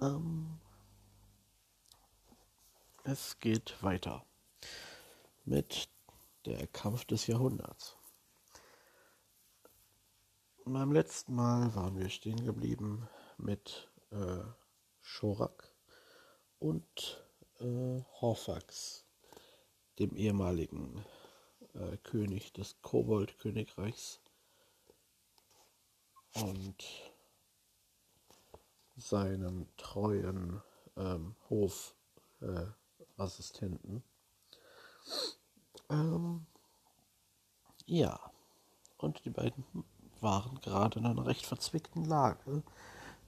Ähm, es geht weiter mit der Kampf des Jahrhunderts. Beim letzten Mal waren wir stehen geblieben mit äh, Schorak und äh, Horfax, dem ehemaligen äh, König des Kobold-Königreichs und seinem treuen ähm, Hofassistenten. Äh, ähm, ja, und die beiden waren gerade in einer recht verzwickten Lage,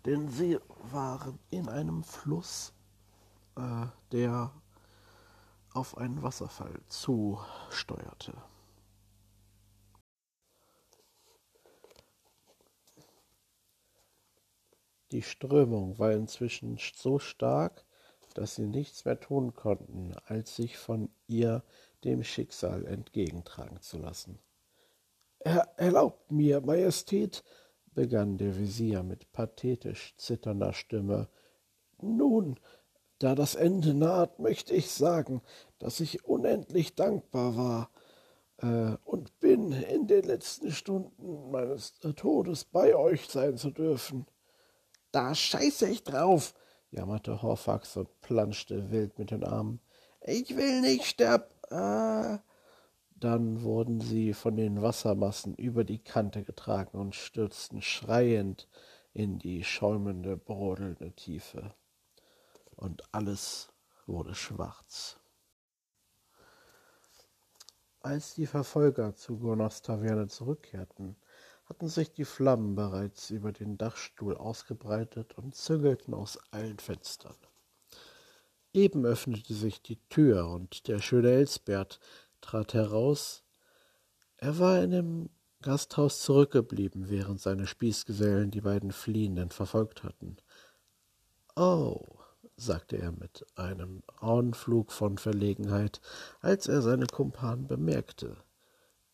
denn sie waren in einem Fluss, äh, der auf einen Wasserfall zusteuerte. Die Strömung war inzwischen so stark, dass sie nichts mehr tun konnten, als sich von ihr dem Schicksal entgegentragen zu lassen. Er erlaubt mir, Majestät, begann der Visier mit pathetisch zitternder Stimme. Nun, da das Ende naht, möchte ich sagen, dass ich unendlich dankbar war äh, und bin, in den letzten Stunden meines Todes bei euch sein zu dürfen. Da scheiße ich drauf, jammerte Horfax und planschte wild mit den Armen. Ich will nicht sterben. Äh. Dann wurden sie von den Wassermassen über die Kante getragen und stürzten schreiend in die schäumende, brodelnde Tiefe. Und alles wurde schwarz. Als die Verfolger zu Gurners Taverne zurückkehrten, hatten sich die Flammen bereits über den Dachstuhl ausgebreitet und züngelten aus allen Fenstern. Eben öffnete sich die Tür und der schöne Elsbert trat heraus. Er war in dem Gasthaus zurückgeblieben, während seine Spießgesellen die beiden Fliehenden verfolgt hatten. Oh, sagte er mit einem Anflug von Verlegenheit, als er seine Kumpanen bemerkte.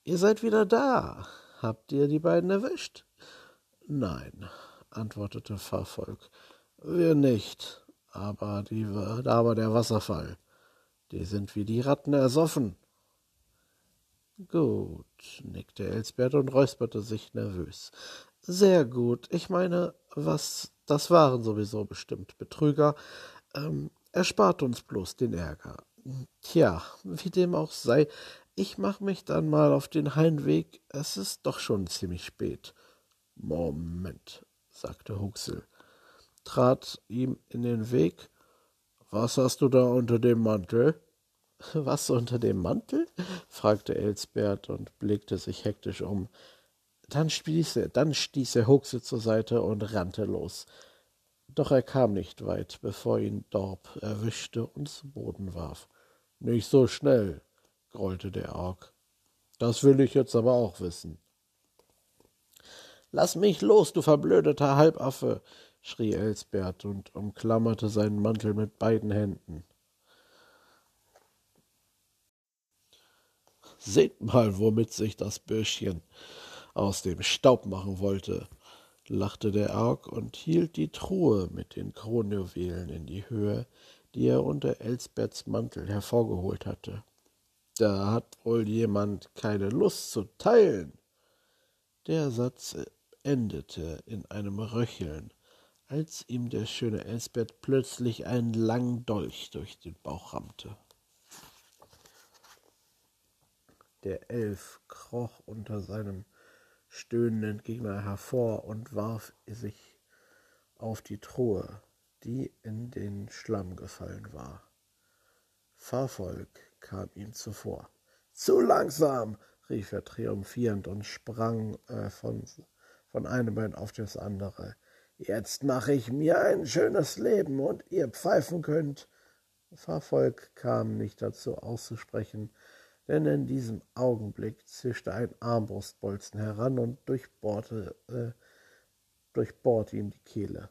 Ihr seid wieder da. Habt ihr die beiden erwischt? Nein, antwortete Fahrvolk. Wir nicht, aber die, war der Wasserfall. Die sind wie die Ratten ersoffen. Gut, nickte Elsbert und räusperte sich nervös. Sehr gut. Ich meine, was, das waren sowieso bestimmt Betrüger. Ähm, erspart uns bloß den Ärger. Tja, wie dem auch sei, ich mach mich dann mal auf den Heimweg. Es ist doch schon ziemlich spät. Moment, sagte Huxel, trat ihm in den Weg. Was hast du da unter dem Mantel? Was unter dem Mantel? fragte Elsbert und blickte sich hektisch um. Dann stieß er, dann stieß er Huxel zur Seite und rannte los. Doch er kam nicht weit, bevor ihn Dorp erwischte und zu Boden warf. Nicht so schnell, grollte der Ork. Das will ich jetzt aber auch wissen. Lass mich los, du verblödeter Halbaffe, schrie Elsbert und umklammerte seinen Mantel mit beiden Händen. Seht mal, womit sich das Bürschchen aus dem Staub machen wollte, lachte der Ork und hielt die Truhe mit den Kronjuwelen in die Höhe, die er unter Elsberts Mantel hervorgeholt hatte. Da hat wohl jemand keine Lust zu teilen. Der Satz endete in einem Röcheln, als ihm der schöne Elsbeth plötzlich einen langen Dolch durch den Bauch rammte. Der Elf kroch unter seinem stöhnenden Gegner hervor und warf sich auf die Truhe, die in den Schlamm gefallen war. Fahrvolk kam ihm zuvor. Zu langsam, rief er triumphierend und sprang äh, von, von einem Bein auf das andere. Jetzt mache ich mir ein schönes Leben und ihr pfeifen könnt. Fahrvolk kam nicht dazu auszusprechen, denn in diesem Augenblick zischte ein Armbrustbolzen heran und durchbohrte, äh, durchbohrte ihm die Kehle.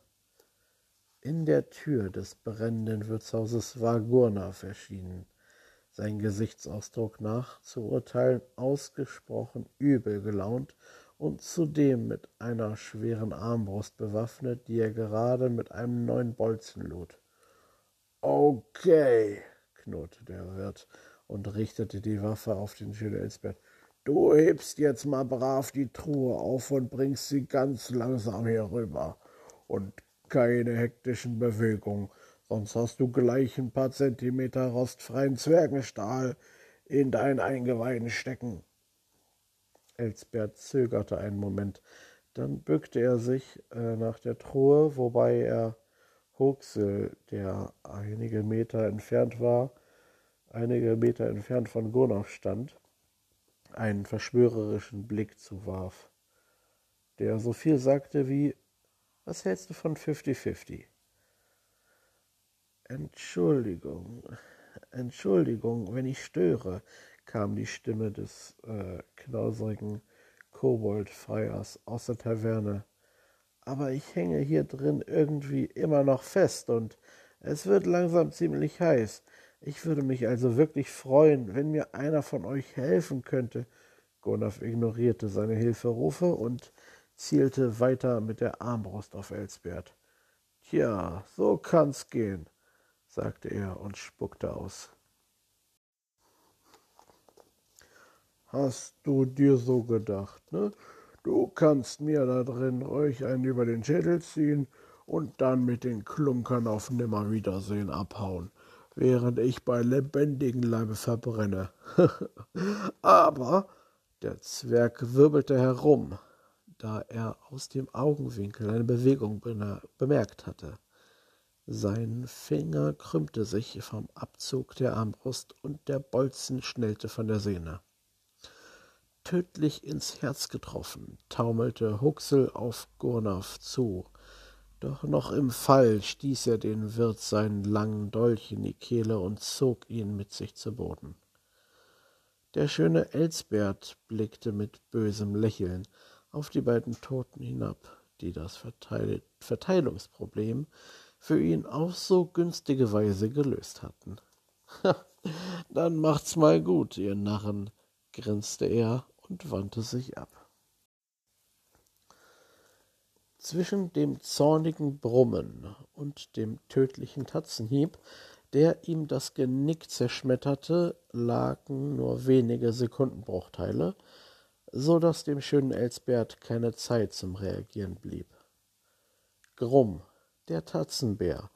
In der Tür des brennenden Wirtshauses war Gurnaf erschienen sein Gesichtsausdruck nach zu urteilen ausgesprochen übel gelaunt und zudem mit einer schweren Armbrust bewaffnet, die er gerade mit einem neuen Bolzen lud. Okay, knurrte der Wirt und richtete die Waffe auf den schönen Elsbeth. Du hebst jetzt mal brav die Truhe auf und bringst sie ganz langsam hier rüber. Und keine hektischen Bewegungen, sonst hast du gleich ein paar Zentimeter rostfreien Zwergenstahl in dein Eingeweiden stecken. Elsbert zögerte einen Moment, dann bückte er sich äh, nach der Truhe, wobei er Huxel, der einige Meter entfernt war, einige Meter entfernt von Gurnov stand, einen verschwörerischen Blick zuwarf, der so viel sagte wie Was hältst du von 50-50? Entschuldigung, Entschuldigung, wenn ich störe, kam die Stimme des äh, knauserigen Koboldfreiers aus der Taverne. Aber ich hänge hier drin irgendwie immer noch fest und es wird langsam ziemlich heiß. Ich würde mich also wirklich freuen, wenn mir einer von euch helfen könnte. Gonaf ignorierte seine Hilferufe und zielte weiter mit der Armbrust auf Elsbert. Tja, so kann's gehen, sagte er und spuckte aus. Hast du dir so gedacht, ne? Du kannst mir da drin ruhig einen über den Schädel ziehen und dann mit den Klunkern auf Nimmerwiedersehen abhauen während ich bei lebendigem Leibe verbrenne. Aber der Zwerg wirbelte herum, da er aus dem Augenwinkel eine Bewegung bemerkt hatte. Sein Finger krümmte sich vom Abzug der Armbrust und der Bolzen schnellte von der Sehne. Tödlich ins Herz getroffen, taumelte Huxel auf Gurnav zu, doch noch im Fall stieß er den Wirt seinen langen Dolch in die Kehle und zog ihn mit sich zu Boden. Der schöne Elsbert blickte mit bösem Lächeln auf die beiden Toten hinab, die das Verteil Verteilungsproblem für ihn auf so günstige Weise gelöst hatten. Dann macht's mal gut, ihr Narren, grinste er und wandte sich ab. Zwischen dem zornigen Brummen und dem tödlichen Tatzenhieb, der ihm das Genick zerschmetterte, lagen nur wenige Sekundenbruchteile, so dass dem schönen Elsbert keine Zeit zum Reagieren blieb. Grumm, der Tatzenbär,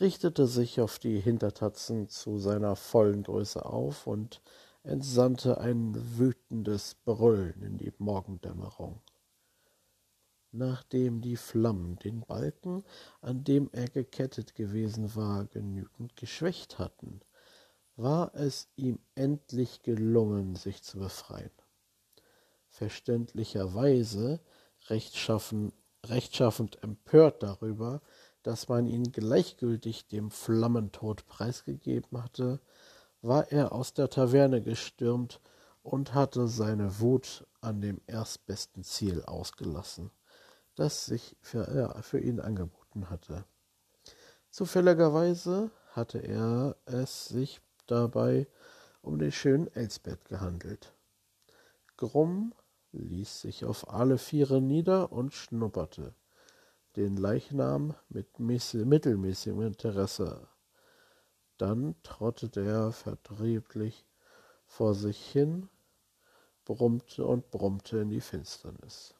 richtete sich auf die Hintertatzen zu seiner vollen Größe auf und entsandte ein wütendes Brüllen in die Morgendämmerung nachdem die Flammen den Balken, an dem er gekettet gewesen war, genügend geschwächt hatten, war es ihm endlich gelungen, sich zu befreien. Verständlicherweise rechtschaffen, rechtschaffend empört darüber, dass man ihn gleichgültig dem Flammentod preisgegeben hatte, war er aus der Taverne gestürmt und hatte seine Wut an dem erstbesten Ziel ausgelassen das sich für, ja, für ihn angeboten hatte. Zufälligerweise hatte er es sich dabei um den schönen Elsbeth gehandelt. Grumm ließ sich auf alle Viere nieder und schnupperte den Leichnam mit mittelmäßigem Interesse. Dann trottete er vertrieblich vor sich hin, brummte und brummte in die Finsternis.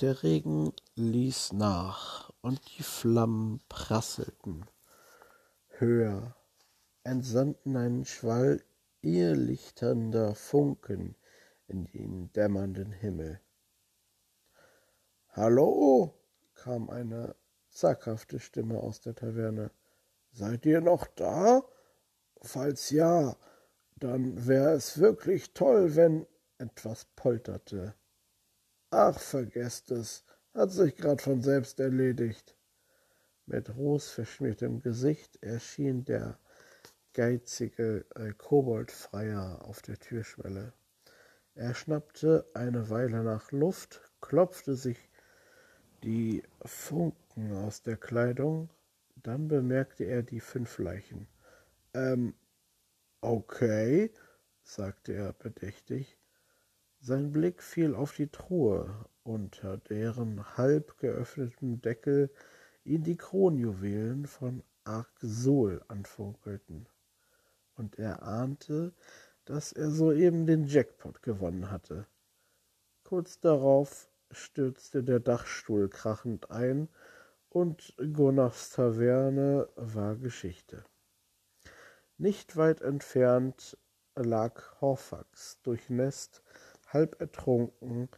Der Regen ließ nach, und die Flammen prasselten höher, entsandten einen Schwall irrlichternder Funken in den dämmernden Himmel. Hallo, kam eine zaghafte Stimme aus der Taverne. Seid ihr noch da? Falls ja, dann wäre es wirklich toll, wenn etwas polterte. Ach, vergesst es, hat sich grad von selbst erledigt. Mit rußverschmiertem Gesicht erschien der geizige äh, Koboldfreier auf der Türschwelle. Er schnappte eine Weile nach Luft, klopfte sich die Funken aus der Kleidung, dann bemerkte er die fünf Leichen. Ähm, okay, sagte er bedächtig. Sein Blick fiel auf die Truhe, unter deren halb geöffnetem Deckel ihn die Kronjuwelen von Arksol anfunkelten, und er ahnte, dass er soeben den Jackpot gewonnen hatte. Kurz darauf stürzte der Dachstuhl krachend ein, und Gunnars Taverne war Geschichte. Nicht weit entfernt lag Horfax durchnässt, halb ertrunken,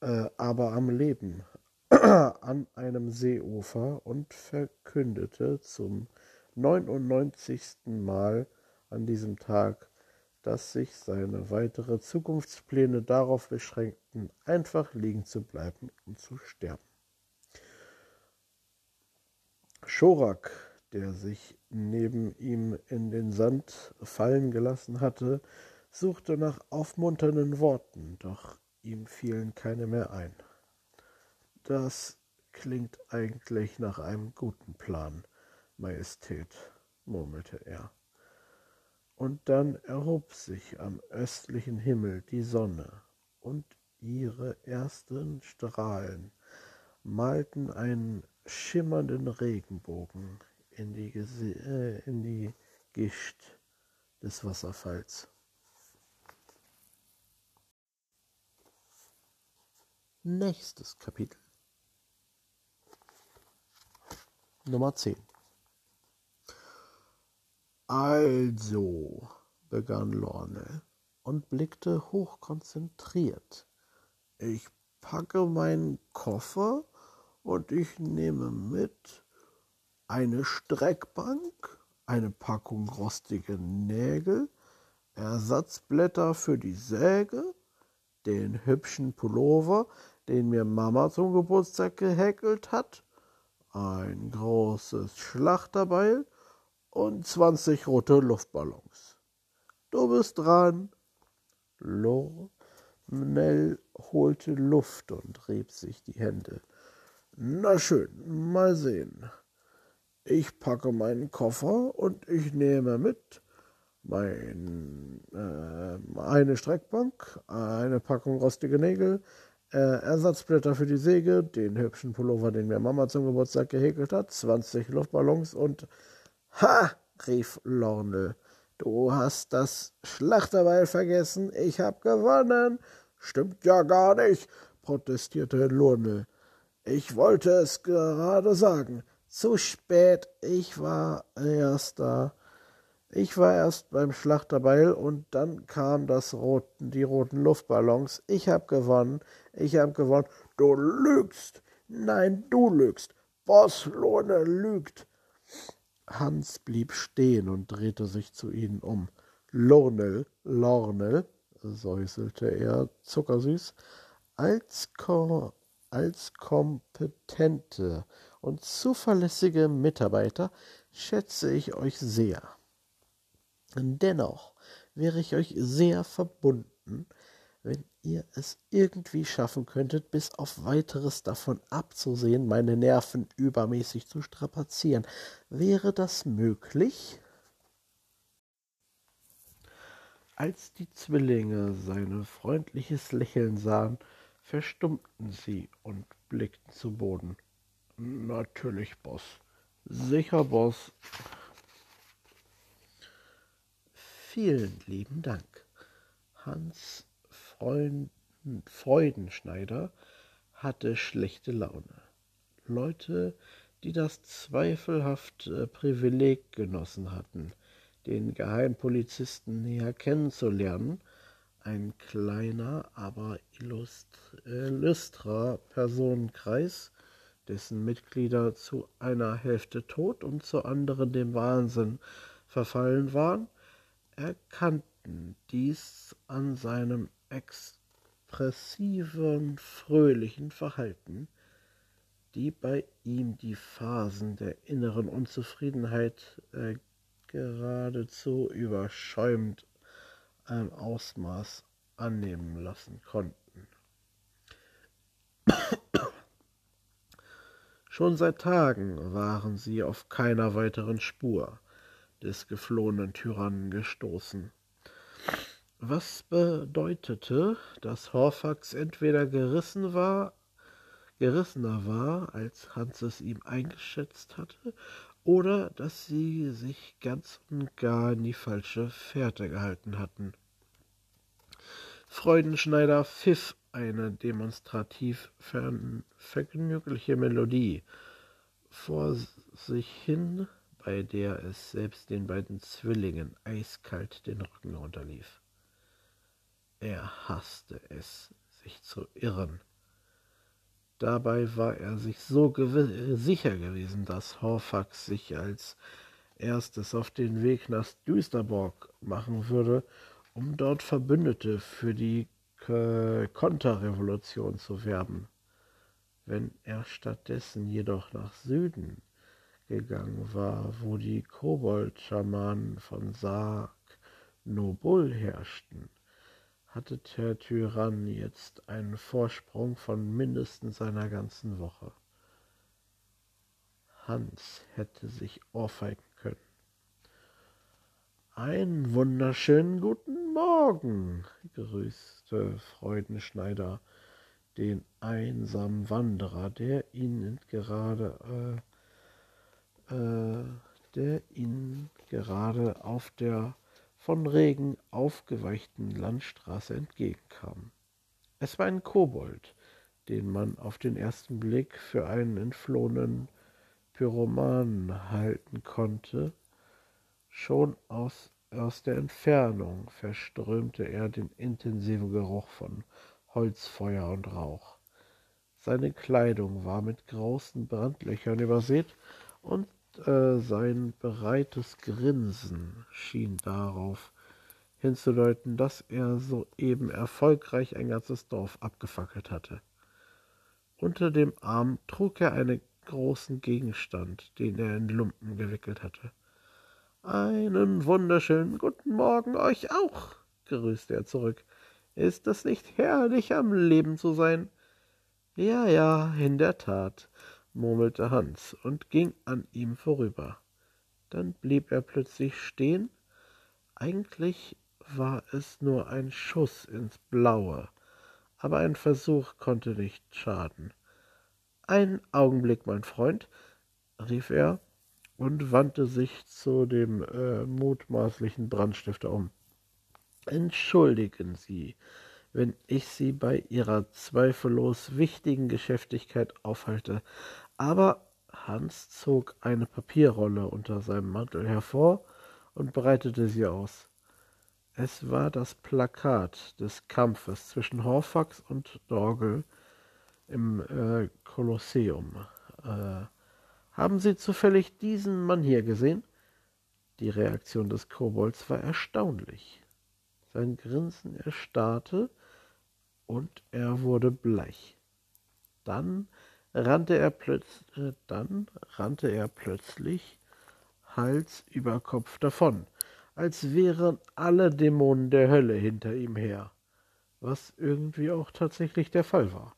äh, aber am Leben, an einem Seeufer und verkündete zum neunundneunzigsten Mal an diesem Tag, dass sich seine weitere Zukunftspläne darauf beschränkten, einfach liegen zu bleiben und zu sterben. Schorak, der sich neben ihm in den Sand fallen gelassen hatte, suchte nach aufmunternden Worten, doch ihm fielen keine mehr ein. Das klingt eigentlich nach einem guten Plan, Majestät, murmelte er. Und dann erhob sich am östlichen Himmel die Sonne, und ihre ersten Strahlen malten einen schimmernden Regenbogen in die, äh, in die Gischt des Wasserfalls. Nächstes Kapitel. Nummer 10. Also, begann Lorne und blickte hochkonzentriert. Ich packe meinen Koffer und ich nehme mit eine Streckbank, eine Packung rostige Nägel, Ersatzblätter für die Säge, den hübschen Pullover, den mir Mama zum Geburtstag gehäkelt hat, ein großes Schlachterbeil und zwanzig rote Luftballons. Du bist dran. Lornell holte Luft und rieb sich die Hände. Na schön, mal sehen. Ich packe meinen Koffer und ich nehme mit mein, äh, eine Streckbank, eine Packung rostige Nägel, äh, Ersatzblätter für die Säge, den hübschen Pullover, den mir Mama zum Geburtstag gehäkelt hat, 20 Luftballons und Ha! rief Lorne. Du hast das Schlachterbeil vergessen. Ich hab gewonnen. Stimmt ja gar nicht, protestierte Lorne. Ich wollte es gerade sagen. Zu spät. Ich war erst da. Ich war erst beim Schlachterbeil und dann kam das roten, die roten Luftballons. Ich hab gewonnen. Ich hab gewonnen. Du lügst. Nein, du lügst. Boss Lohne lügt. Hans blieb stehen und drehte sich zu ihnen um. Lornel, Lornel, säuselte er zuckersüß, als, ko als kompetente und zuverlässige Mitarbeiter schätze ich euch sehr. Dennoch wäre ich euch sehr verbunden, wenn ihr es irgendwie schaffen könntet, bis auf weiteres davon abzusehen, meine Nerven übermäßig zu strapazieren. Wäre das möglich? Als die Zwillinge sein freundliches Lächeln sahen, verstummten sie und blickten zu Boden. Natürlich, Boss. Sicher, Boss. Vielen lieben Dank. Hans Freund, Freudenschneider hatte schlechte Laune. Leute, die das zweifelhafte Privileg genossen hatten, den Geheimpolizisten näher kennenzulernen, ein kleiner, aber illustrer Personenkreis, dessen Mitglieder zu einer Hälfte tot und zur anderen dem Wahnsinn verfallen waren, erkannten dies an seinem expressiven, fröhlichen Verhalten, die bei ihm die Phasen der inneren Unzufriedenheit äh, geradezu überschäumt ein Ausmaß annehmen lassen konnten. Schon seit Tagen waren sie auf keiner weiteren Spur des geflohenen Tyrannen gestoßen. Was bedeutete, dass Horfax entweder gerissen war, gerissener war, als Hans es ihm eingeschätzt hatte, oder dass sie sich ganz und gar in die falsche Fährte gehalten hatten. Freudenschneider pfiff eine demonstrativ vergnügliche Melodie vor sich hin, bei der es selbst den beiden Zwillingen eiskalt den Rücken runterlief. Er hasste es, sich zu irren. Dabei war er sich so gew sicher gewesen, dass Horfax sich als erstes auf den Weg nach Düsterborg machen würde, um dort Verbündete für die Konterrevolution zu werben. Wenn er stattdessen jedoch nach Süden gegangen war, wo die Kobold-Schamanen von Sarg Nobul herrschten, hatte der Tyrann jetzt einen Vorsprung von mindestens einer ganzen Woche. Hans hätte sich ohrfeigen können. Einen wunderschönen guten Morgen, grüßte Freudenschneider den einsamen Wanderer, der ihn gerade, äh, äh, der ihn gerade auf der von Regen aufgeweichten Landstraße entgegenkam. Es war ein Kobold, den man auf den ersten Blick für einen entflohenen Pyromanen halten konnte. Schon aus, aus der Entfernung verströmte er den intensiven Geruch von Holzfeuer und Rauch. Seine Kleidung war mit großen Brandlöchern übersät und äh, sein breites Grinsen schien darauf hinzudeuten, dass er soeben erfolgreich ein ganzes Dorf abgefackelt hatte. Unter dem Arm trug er einen großen Gegenstand, den er in Lumpen gewickelt hatte. Einen wunderschönen guten Morgen euch auch, grüßte er zurück. Ist es nicht herrlich, am Leben zu sein? Ja, ja, in der Tat, murmelte Hans und ging an ihm vorüber. Dann blieb er plötzlich stehen. Eigentlich war es nur ein Schuss ins Blaue, aber ein Versuch konnte nicht schaden. Einen Augenblick, mein Freund, rief er und wandte sich zu dem äh, mutmaßlichen Brandstifter um. Entschuldigen Sie, wenn ich Sie bei Ihrer zweifellos wichtigen Geschäftigkeit aufhalte, aber Hans zog eine Papierrolle unter seinem Mantel hervor und breitete sie aus. Es war das Plakat des Kampfes zwischen Horfax und Dorgel im äh, Kolosseum. Äh, haben Sie zufällig diesen Mann hier gesehen? Die Reaktion des Kobolds war erstaunlich. Sein Grinsen erstarrte und er wurde bleich. Dann rannte er, plötz äh, dann rannte er plötzlich Hals über Kopf davon, als wären alle Dämonen der Hölle hinter ihm her, was irgendwie auch tatsächlich der Fall war.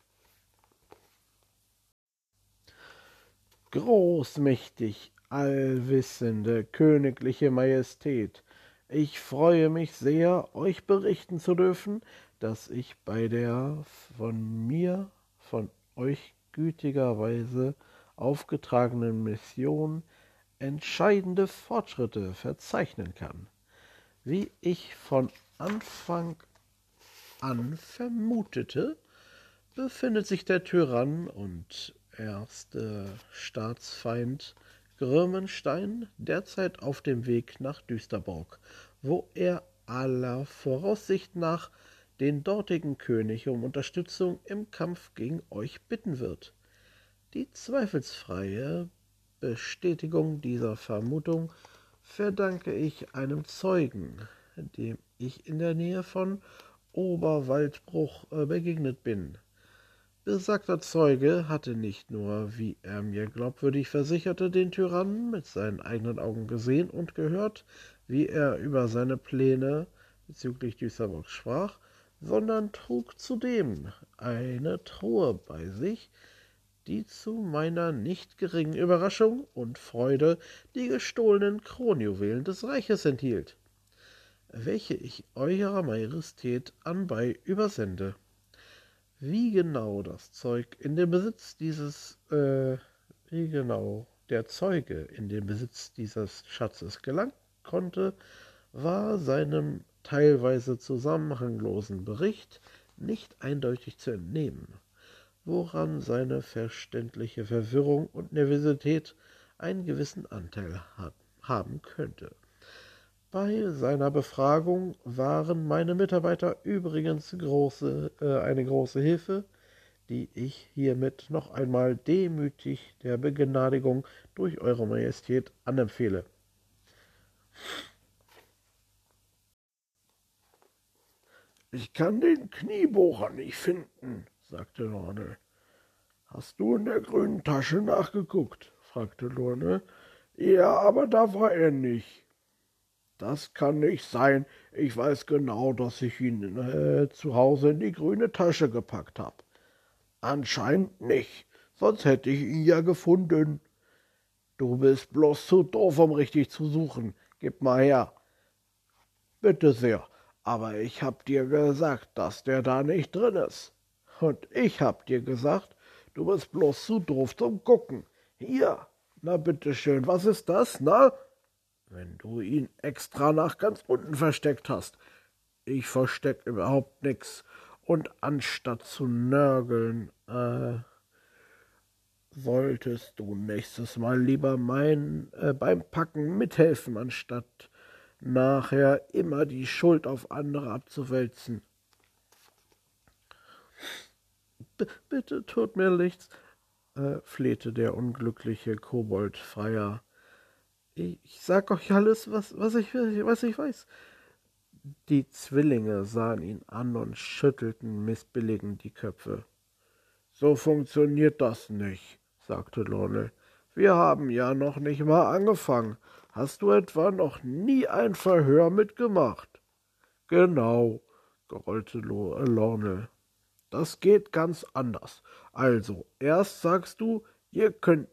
Großmächtig, allwissende, königliche Majestät, ich freue mich sehr, euch berichten zu dürfen, dass ich bei der von mir, von euch gütigerweise aufgetragenen Mission entscheidende Fortschritte verzeichnen kann. Wie ich von Anfang an vermutete, befindet sich der Tyrann und erste Staatsfeind Grömenstein derzeit auf dem Weg nach Düsterborg, wo er aller Voraussicht nach den dortigen König um Unterstützung im Kampf gegen euch bitten wird. Die zweifelsfreie Bestätigung dieser Vermutung verdanke ich einem Zeugen, dem ich in der Nähe von Oberwaldbruch äh, begegnet bin. Besagter Zeuge hatte nicht nur, wie er mir glaubwürdig versicherte, den Tyrannen mit seinen eigenen Augen gesehen und gehört, wie er über seine Pläne bezüglich Düsseldorf sprach, sondern trug zudem eine Truhe bei sich, die zu meiner nicht geringen Überraschung und Freude die gestohlenen Kronjuwelen des Reiches enthielt. welche ich Eurer Majestät anbei übersende. Wie genau das Zeug in den Besitz dieses, äh, wie genau der Zeuge in den Besitz dieses Schatzes gelangen konnte, war seinem teilweise zusammenhanglosen Bericht nicht eindeutig zu entnehmen, woran seine verständliche Verwirrung und Nervosität einen gewissen Anteil haben könnte. Bei seiner Befragung waren meine Mitarbeiter übrigens große, äh, eine große Hilfe, die ich hiermit noch einmal demütig der Begnadigung durch Eure Majestät anempfehle. Ich kann den Kniebohrer nicht finden, sagte Lorne. Hast du in der grünen Tasche nachgeguckt? fragte Lorne. Ja, aber da war er nicht. Das kann nicht sein. Ich weiß genau, dass ich ihn äh, zu Hause in die grüne Tasche gepackt habe. Anscheinend nicht, sonst hätte ich ihn ja gefunden. Du bist bloß zu doof, um richtig zu suchen. Gib mal her. Bitte sehr, aber ich hab dir gesagt, dass der da nicht drin ist. Und ich hab dir gesagt, du bist bloß zu doof zum Gucken. Hier, na bitteschön, was ist das, na? wenn du ihn extra nach ganz unten versteckt hast. Ich versteck überhaupt nix. Und anstatt zu nörgeln, äh, solltest du nächstes Mal lieber mein äh, beim Packen mithelfen, anstatt nachher immer die Schuld auf andere abzuwälzen. B bitte tut mir nichts, äh, flehte der unglückliche Koboldfreier ich sag euch alles, was, was, ich, was ich weiß. Die Zwillinge sahen ihn an und schüttelten missbilligend die Köpfe. So funktioniert das nicht, sagte Lorne. Wir haben ja noch nicht mal angefangen. Hast du etwa noch nie ein Verhör mitgemacht? Genau, grollte Lorne. Das geht ganz anders. Also, erst sagst du, ihr könnt,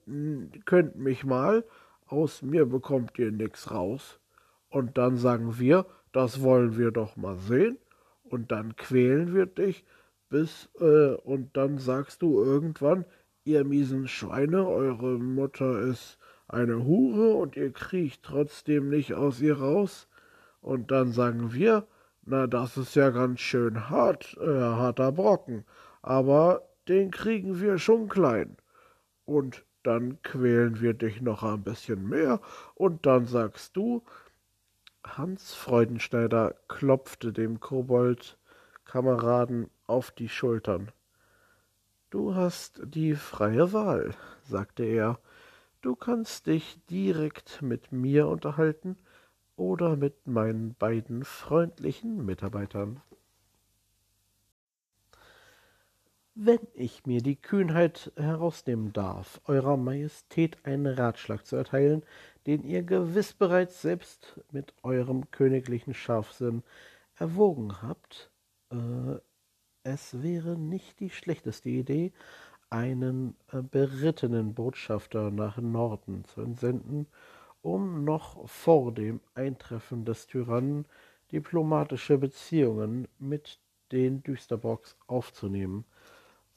könnt mich mal, aus mir bekommt ihr nix raus. Und dann sagen wir, das wollen wir doch mal sehen. Und dann quälen wir dich bis, äh, und dann sagst du irgendwann, ihr miesen Schweine, eure Mutter ist eine Hure und ihr kriecht trotzdem nicht aus ihr raus. Und dann sagen wir, na, das ist ja ganz schön hart, äh, harter Brocken, aber den kriegen wir schon klein. Und dann quälen wir dich noch ein bisschen mehr, und dann sagst du, Hans Freudenschneider klopfte dem Kobold-Kameraden auf die Schultern. Du hast die freie Wahl, sagte er. Du kannst dich direkt mit mir unterhalten oder mit meinen beiden freundlichen Mitarbeitern. Wenn ich mir die Kühnheit herausnehmen darf, Eurer Majestät einen Ratschlag zu erteilen, den ihr gewiss bereits selbst mit eurem königlichen Scharfsinn erwogen habt, äh, es wäre nicht die schlechteste Idee, einen äh, berittenen Botschafter nach Norden zu entsenden, um noch vor dem Eintreffen des Tyrannen diplomatische Beziehungen mit den Düsterbox aufzunehmen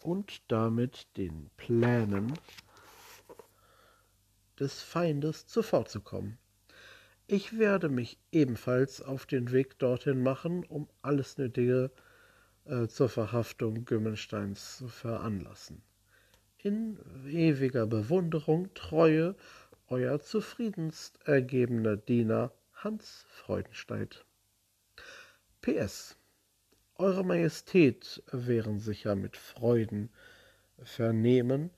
und damit den Plänen des Feindes zuvorzukommen. Ich werde mich ebenfalls auf den Weg dorthin machen, um alles Nötige äh, zur Verhaftung Gümmensteins zu veranlassen. In ewiger Bewunderung, Treue, euer zufriedenst ergebener Diener Hans Freudenstein. PS eure Majestät wären sicher mit Freuden vernehmen,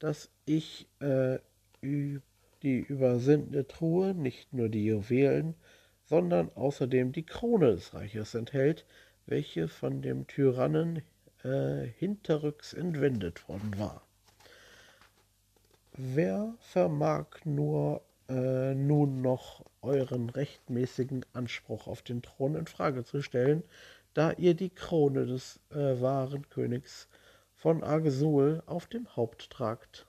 dass ich äh, die übersendete Truhe nicht nur die Juwelen, sondern außerdem die Krone des Reiches enthält, welche von dem Tyrannen äh, hinterrücks entwendet worden war. Wer vermag nur äh, nun noch euren rechtmäßigen Anspruch auf den Thron in Frage zu stellen, da ihr die Krone des äh, wahren Königs von Argesul auf dem Haupt tragt.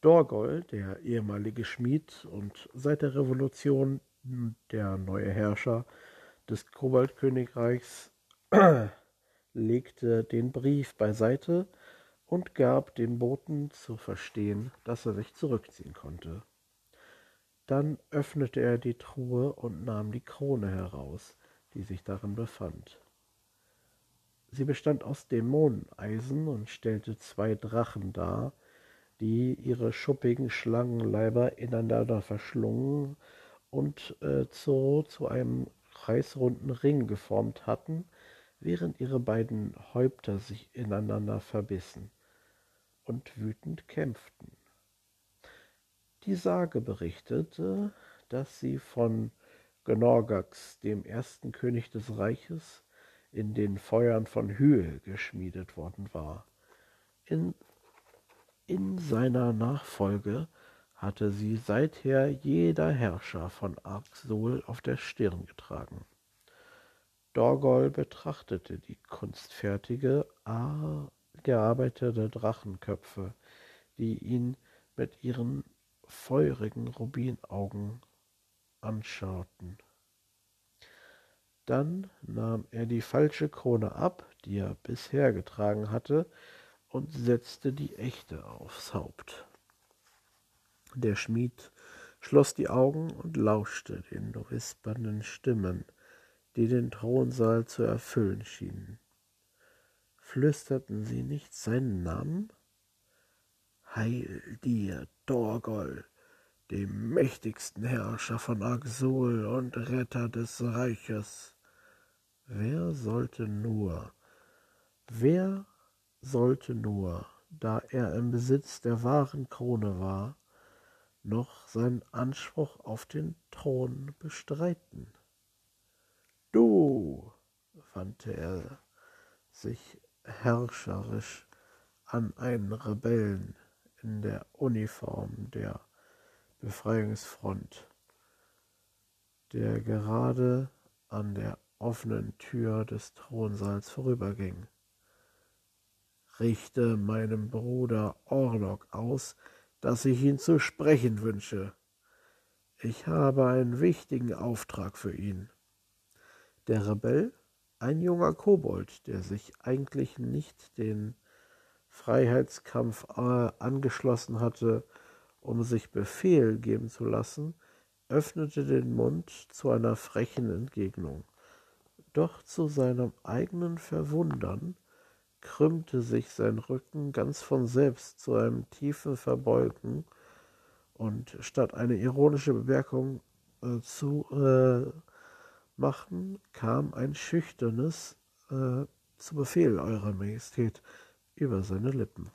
Dorgol, der ehemalige Schmied und seit der Revolution der neue Herrscher des Koboldkönigreichs, legte den Brief beiseite und gab dem Boten zu verstehen, dass er sich zurückziehen konnte. Dann öffnete er die Truhe und nahm die Krone heraus, die sich darin befand. Sie bestand aus Dämoneneisen und stellte zwei Drachen dar, die ihre schuppigen Schlangenleiber ineinander verschlungen und äh, so zu einem kreisrunden Ring geformt hatten, während ihre beiden Häupter sich ineinander verbissen und wütend kämpften. Die Sage berichtete, dass sie von Gnorgax, dem ersten König des Reiches, in den Feuern von Hüel geschmiedet worden war. In, in seiner Nachfolge hatte sie seither jeder Herrscher von Arxol auf der Stirn getragen. Dorgol betrachtete die kunstfertige, gearbeitete Drachenköpfe, die ihn mit ihren feurigen Rubinaugen anschauten. Dann nahm er die falsche Krone ab, die er bisher getragen hatte, und setzte die echte aufs Haupt. Der Schmied schloss die Augen und lauschte den wispernden Stimmen, die den Thronsaal zu erfüllen schienen. Flüsterten sie nicht seinen Namen? Heil dir, Dorgol, dem mächtigsten Herrscher von Axol und Retter des Reiches. Wer sollte nur, wer sollte nur, da er im Besitz der wahren Krone war, noch seinen Anspruch auf den Thron bestreiten? Du, wandte er sich herrscherisch an einen Rebellen in der Uniform der Befreiungsfront, der gerade an der offenen Tür des Thronsaals vorüberging. Richte meinem Bruder Orlok aus, dass ich ihn zu sprechen wünsche. Ich habe einen wichtigen Auftrag für ihn. Der Rebell, ein junger Kobold, der sich eigentlich nicht den Freiheitskampf äh, angeschlossen hatte, um sich Befehl geben zu lassen, öffnete den Mund zu einer frechen Entgegnung. Doch zu seinem eigenen Verwundern krümmte sich sein Rücken ganz von selbst zu einem tiefen Verbeugen, und statt eine ironische Bemerkung äh, zu äh, machen, kam ein schüchternes äh, zu Befehl, Eurer Majestät, über seine Lippen.